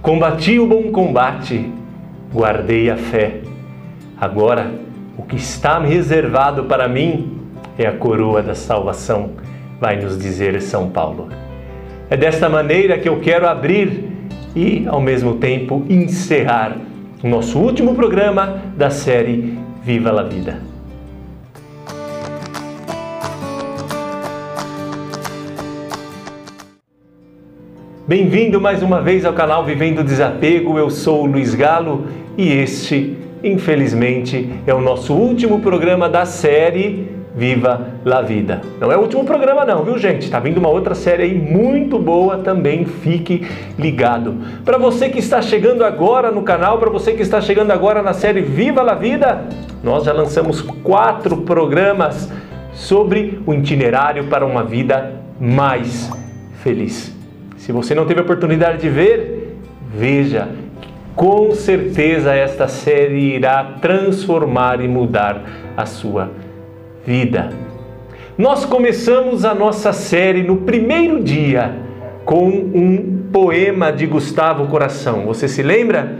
Combati o bom combate, guardei a fé. Agora, o que está reservado para mim é a coroa da salvação, vai nos dizer São Paulo. É desta maneira que eu quero abrir e, ao mesmo tempo, encerrar o nosso último programa da série Viva la Vida. Bem-vindo mais uma vez ao canal Vivendo Desapego. Eu sou o Luiz Galo e este, infelizmente, é o nosso último programa da série Viva la Vida. Não é o último programa não, viu gente? Tá vindo uma outra série aí muito boa também, fique ligado. Para você que está chegando agora no canal, para você que está chegando agora na série Viva la Vida, nós já lançamos quatro programas sobre o itinerário para uma vida mais feliz. Se você não teve a oportunidade de ver, veja. Com certeza esta série irá transformar e mudar a sua vida. Nós começamos a nossa série no primeiro dia com um poema de Gustavo Coração. Você se lembra?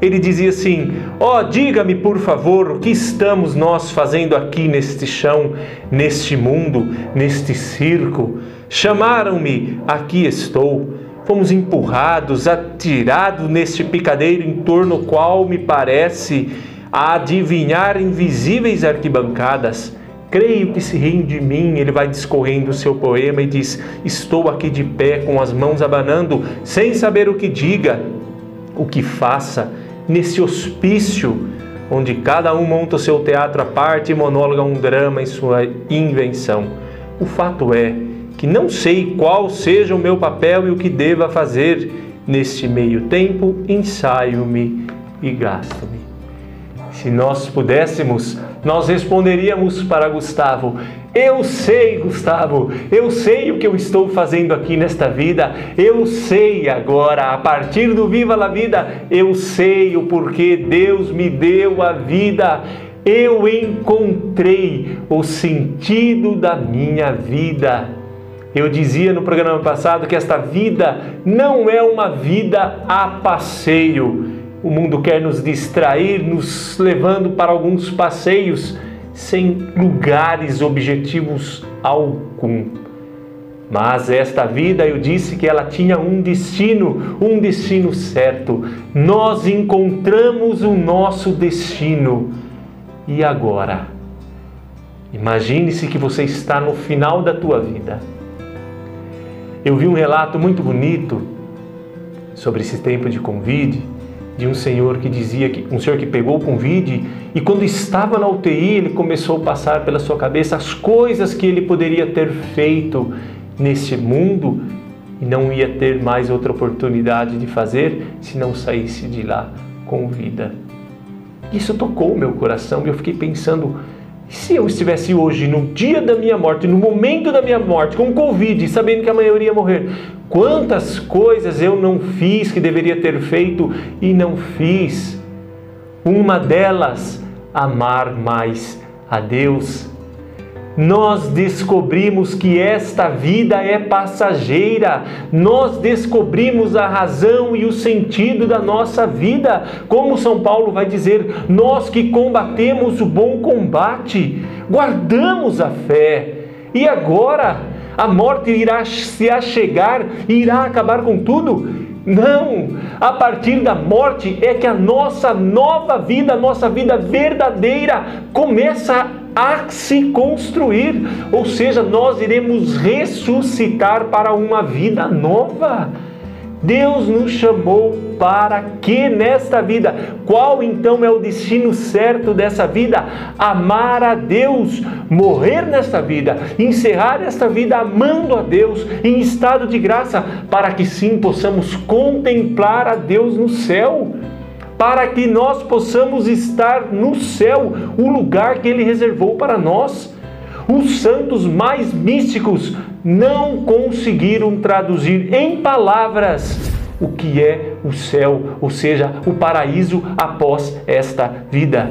Ele dizia assim: Ó, oh, diga-me por favor o que estamos nós fazendo aqui neste chão, neste mundo, neste circo Chamaram-me, aqui estou. Fomos empurrados, atirados neste picadeiro em torno qual me parece adivinhar invisíveis arquibancadas. Creio que se riem de mim, ele vai discorrendo o seu poema e diz: Estou aqui de pé, com as mãos abanando, sem saber o que diga, o que faça, nesse hospício, onde cada um monta o seu teatro à parte e monóloga um drama em sua invenção. O fato é que não sei qual seja o meu papel e o que deva fazer. Neste meio tempo, ensaio-me e gasto-me. Se nós pudéssemos, nós responderíamos para Gustavo: Eu sei, Gustavo, eu sei o que eu estou fazendo aqui nesta vida, eu sei agora, a partir do Viva la Vida, eu sei o porquê Deus me deu a vida. Eu encontrei o sentido da minha vida. Eu dizia no programa passado que esta vida não é uma vida a passeio. O mundo quer nos distrair, nos levando para alguns passeios sem lugares objetivos algum. Mas esta vida, eu disse que ela tinha um destino, um destino certo. Nós encontramos o nosso destino. E agora? Imagine-se que você está no final da tua vida eu vi um relato muito bonito sobre esse tempo de Covid, de um senhor que dizia que um senhor que pegou o Covid e quando estava na UTI ele começou a passar pela sua cabeça as coisas que ele poderia ter feito nesse mundo e não ia ter mais outra oportunidade de fazer se não saísse de lá com vida. Isso tocou meu coração e eu fiquei pensando se eu estivesse hoje, no dia da minha morte, no momento da minha morte, com Covid, sabendo que amanhã eu iria morrer, quantas coisas eu não fiz que deveria ter feito e não fiz? Uma delas, amar mais a Deus nós descobrimos que esta vida é passageira, nós descobrimos a razão e o sentido da nossa vida. Como São Paulo vai dizer, nós que combatemos o bom combate, guardamos a fé. E agora a morte irá se achegar e irá acabar com tudo? Não! A partir da morte é que a nossa nova vida, a nossa vida verdadeira começa a se construir, ou seja, nós iremos ressuscitar para uma vida nova. Deus nos chamou para que nesta vida, qual então é o destino certo dessa vida? Amar a Deus, morrer nesta vida, encerrar esta vida amando a Deus em estado de graça, para que sim possamos contemplar a Deus no céu para que nós possamos estar no céu, o lugar que Ele reservou para nós. Os santos mais místicos não conseguiram traduzir em palavras o que é o céu, ou seja, o paraíso após esta vida.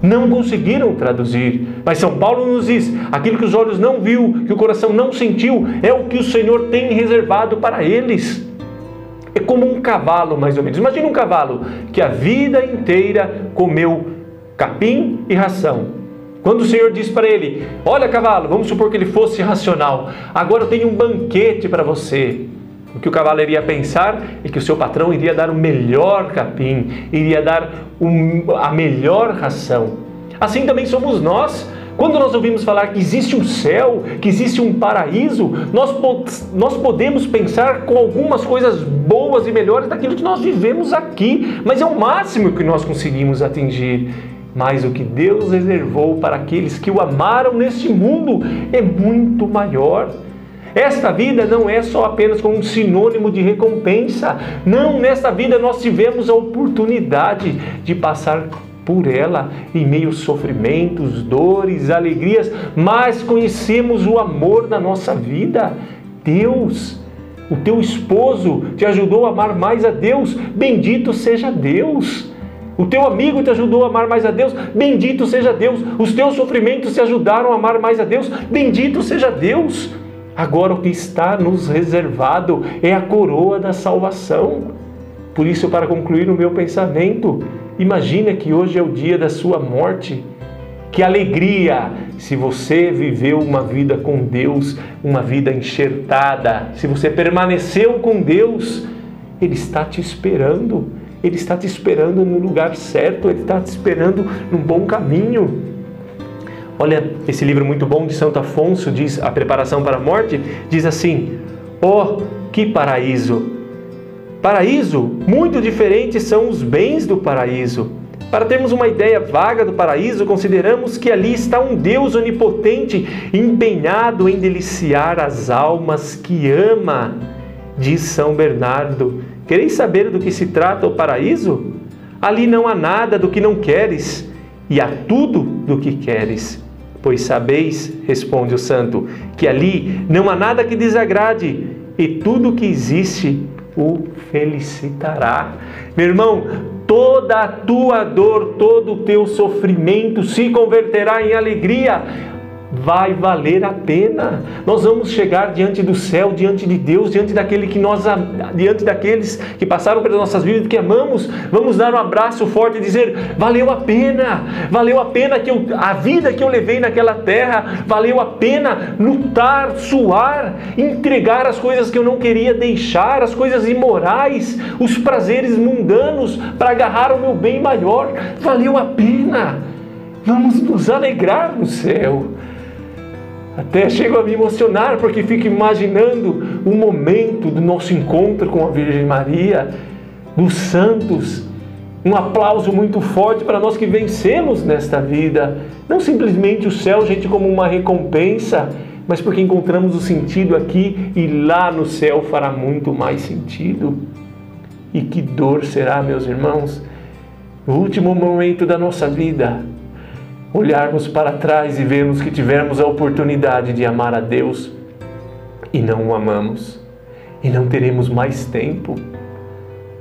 Não conseguiram traduzir, mas São Paulo nos diz: aquilo que os olhos não viu, que o coração não sentiu, é o que o Senhor tem reservado para eles. É como um cavalo, mais ou menos. Imagina um cavalo que a vida inteira comeu capim e ração. Quando o Senhor diz para ele: Olha, cavalo, vamos supor que ele fosse racional, agora eu tenho um banquete para você. O que o cavalo iria pensar é que o seu patrão iria dar o melhor capim, iria dar um, a melhor ração. Assim também somos nós. Quando nós ouvimos falar que existe um céu, que existe um paraíso, nós, nós podemos pensar com algumas coisas boas e melhores daquilo que nós vivemos aqui, mas é o máximo que nós conseguimos atingir. Mas o que Deus reservou para aqueles que o amaram neste mundo é muito maior. Esta vida não é só apenas como um sinônimo de recompensa. Não, nesta vida nós tivemos a oportunidade de passar por ela em meio aos sofrimentos, dores, alegrias, mas conhecemos o amor na nossa vida. Deus, o teu esposo te ajudou a amar mais a Deus, bendito seja Deus. O teu amigo te ajudou a amar mais a Deus, bendito seja Deus. Os teus sofrimentos te ajudaram a amar mais a Deus, bendito seja Deus. Agora o que está nos reservado é a coroa da salvação. Por isso, para concluir o meu pensamento, Imagina que hoje é o dia da sua morte. Que alegria se você viveu uma vida com Deus, uma vida enxertada, se você permaneceu com Deus, Ele está te esperando, Ele está te esperando no lugar certo, Ele está te esperando num bom caminho. Olha, esse livro muito bom de Santo Afonso diz A Preparação para a Morte, diz assim: Oh, que paraíso! Paraíso, muito diferentes são os bens do paraíso. Para termos uma ideia vaga do paraíso, consideramos que ali está um Deus onipotente empenhado em deliciar as almas que ama, diz São Bernardo. Quereis saber do que se trata o paraíso? Ali não há nada do que não queres, e há tudo do que queres. Pois sabeis, responde o santo, que ali não há nada que desagrade, e tudo que existe o felicitará. Meu irmão, toda a tua dor, todo o teu sofrimento se converterá em alegria vai valer a pena. Nós vamos chegar diante do céu, diante de Deus, diante daquele que nós diante daqueles que passaram pelas nossas vidas que amamos, vamos dar um abraço forte e dizer: valeu a pena, valeu a pena que eu, a vida que eu levei naquela terra, valeu a pena lutar, suar, entregar as coisas que eu não queria deixar, as coisas imorais, os prazeres mundanos para agarrar o meu bem maior, valeu a pena. Vamos nos alegrar no céu. Até chego a me emocionar porque fico imaginando o momento do nosso encontro com a Virgem Maria, dos santos. Um aplauso muito forte para nós que vencemos nesta vida. Não simplesmente o céu, gente, como uma recompensa, mas porque encontramos o sentido aqui e lá no céu fará muito mais sentido. E que dor será, meus irmãos, o último momento da nossa vida olharmos para trás e vermos que tivemos a oportunidade de amar a Deus e não o amamos, e não teremos mais tempo.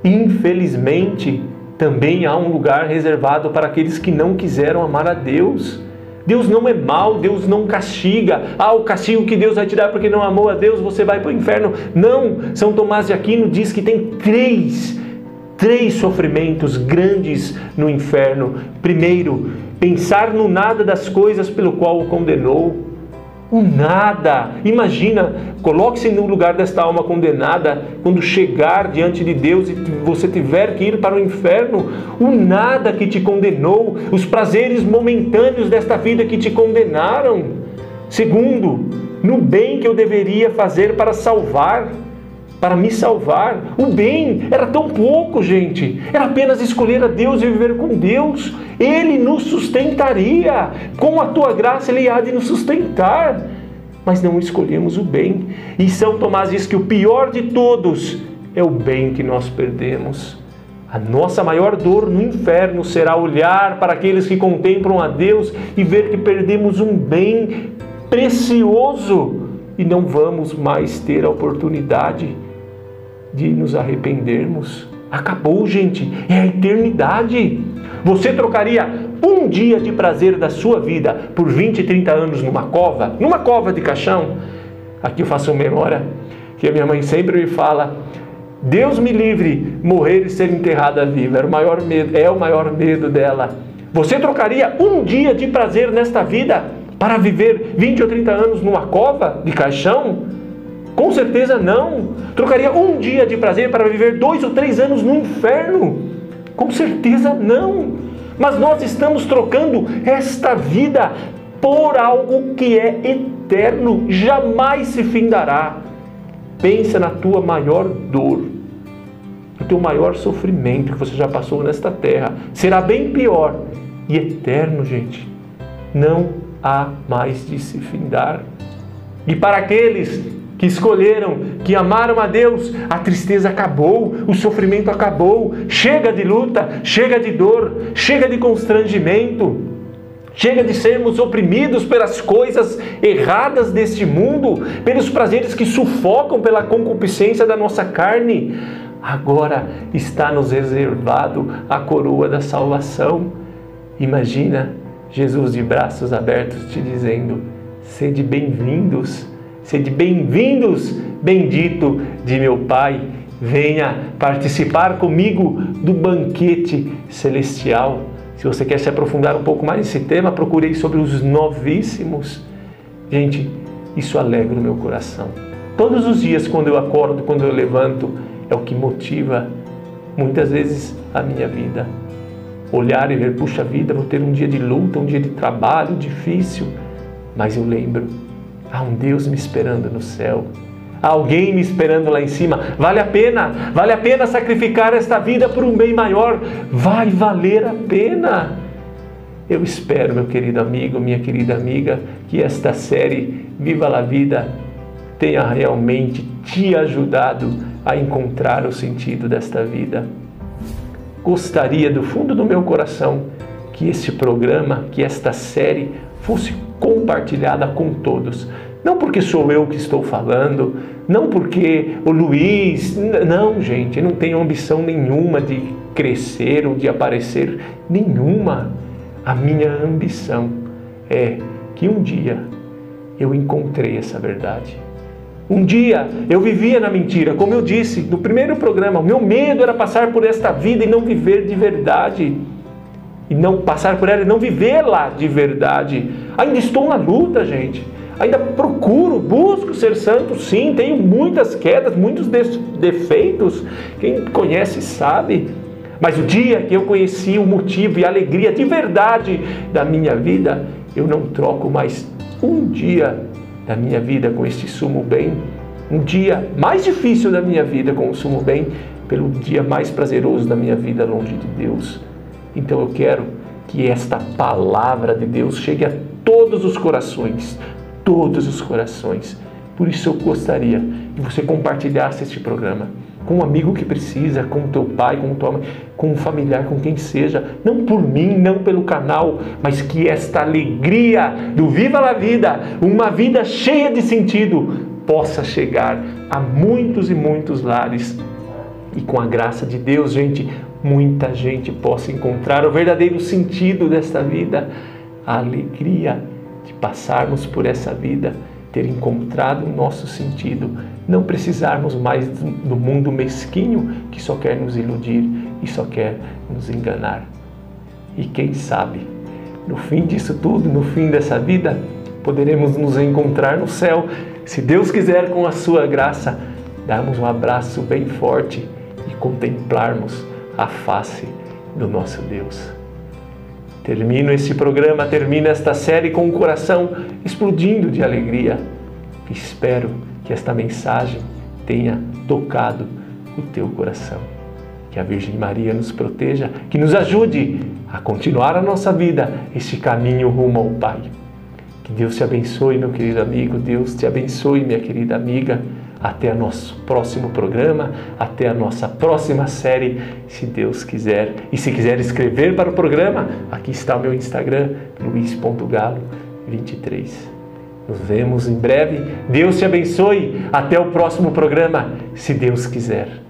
Infelizmente, também há um lugar reservado para aqueles que não quiseram amar a Deus. Deus não é mau, Deus não castiga. Ah, o castigo que Deus vai te dar porque não amou a Deus, você vai para o inferno. Não, São Tomás de Aquino diz que tem três, três sofrimentos grandes no inferno. Primeiro, pensar no nada das coisas pelo qual o condenou. O nada. Imagina, coloque-se no lugar desta alma condenada quando chegar diante de Deus e você tiver que ir para o inferno. O nada que te condenou, os prazeres momentâneos desta vida que te condenaram. Segundo, no bem que eu deveria fazer para salvar para me salvar. O bem era tão pouco, gente. Era apenas escolher a Deus e viver com Deus. Ele nos sustentaria. Com a tua graça, Ele há de nos sustentar. Mas não escolhemos o bem. E São Tomás diz que o pior de todos é o bem que nós perdemos. A nossa maior dor no inferno será olhar para aqueles que contemplam a Deus e ver que perdemos um bem precioso e não vamos mais ter a oportunidade de nos arrependermos. Acabou, gente, é a eternidade. Você trocaria um dia de prazer da sua vida por 20, 30 anos numa cova? Numa cova de caixão? Aqui eu faço memória que a minha mãe sempre me fala Deus me livre morrer e ser enterrada viva. Era o maior medo, é o maior medo dela. Você trocaria um dia de prazer nesta vida para viver 20 ou 30 anos numa cova de caixão? Com certeza não. Trocaria um dia de prazer para viver dois ou três anos no inferno? Com certeza não. Mas nós estamos trocando esta vida por algo que é eterno, jamais se findará. Pensa na tua maior dor, no teu maior sofrimento que você já passou nesta terra. Será bem pior e eterno, gente. Não há mais de se findar. E para aqueles que escolheram, que amaram a Deus, a tristeza acabou, o sofrimento acabou. Chega de luta, chega de dor, chega de constrangimento. Chega de sermos oprimidos pelas coisas erradas deste mundo, pelos prazeres que sufocam pela concupiscência da nossa carne. Agora está nos reservado a coroa da salvação. Imagina Jesus de braços abertos te dizendo: sede bem-vindos, sede bem-vindos, bendito de meu Pai. Venha participar comigo do banquete celestial. Se você quer se aprofundar um pouco mais nesse tema, procurei sobre os novíssimos. Gente, isso alegra o meu coração. Todos os dias, quando eu acordo, quando eu levanto, é o que motiva muitas vezes a minha vida. Olhar e ver, puxa vida, vou ter um dia de luta, um dia de trabalho difícil, mas eu lembro, há um Deus me esperando no céu alguém me esperando lá em cima. Vale a pena, vale a pena sacrificar esta vida por um bem maior. Vai valer a pena. Eu espero, meu querido amigo, minha querida amiga, que esta série Viva la Vida tenha realmente te ajudado a encontrar o sentido desta vida. Gostaria do fundo do meu coração que este programa, que esta série fosse compartilhada com todos não porque sou eu que estou falando, não porque o Luiz. Não, gente, eu não tenho ambição nenhuma de crescer ou de aparecer. Nenhuma. A minha ambição é que um dia eu encontrei essa verdade. Um dia eu vivia na mentira, como eu disse no primeiro programa, o meu medo era passar por esta vida e não viver de verdade. E não passar por ela e não viver lá de verdade. Ainda estou na luta, gente ainda procuro, busco ser santo, sim, tenho muitas quedas, muitos defeitos. Quem conhece sabe. Mas o dia que eu conheci o motivo e a alegria de verdade da minha vida, eu não troco mais um dia da minha vida com este sumo bem, um dia mais difícil da minha vida com o sumo bem, pelo dia mais prazeroso da minha vida longe de Deus. Então eu quero que esta palavra de Deus chegue a todos os corações, todos os corações. Por isso eu gostaria que você compartilhasse este programa com um amigo que precisa, com o teu pai, com tua mãe, com um familiar, com quem seja, não por mim, não pelo canal, mas que esta alegria do Viva la Vida, uma vida cheia de sentido, possa chegar a muitos e muitos lares. E com a graça de Deus, gente, muita gente possa encontrar o verdadeiro sentido desta vida, a alegria de passarmos por essa vida, ter encontrado o nosso sentido, não precisarmos mais do mundo mesquinho que só quer nos iludir e só quer nos enganar. E quem sabe, no fim disso tudo, no fim dessa vida, poderemos nos encontrar no céu, se Deus quiser, com a sua graça, darmos um abraço bem forte e contemplarmos a face do nosso Deus. Termino este programa, termino esta série com o coração explodindo de alegria. Espero que esta mensagem tenha tocado o teu coração. Que a Virgem Maria nos proteja, que nos ajude a continuar a nossa vida, este caminho rumo ao Pai. Que Deus te abençoe, meu querido amigo, Deus te abençoe, minha querida amiga. Até nosso próximo programa, até a nossa próxima série, se Deus quiser. E se quiser escrever para o programa, aqui está o meu Instagram, luiz.galo23. Nos vemos em breve. Deus te abençoe. Até o próximo programa, se Deus quiser.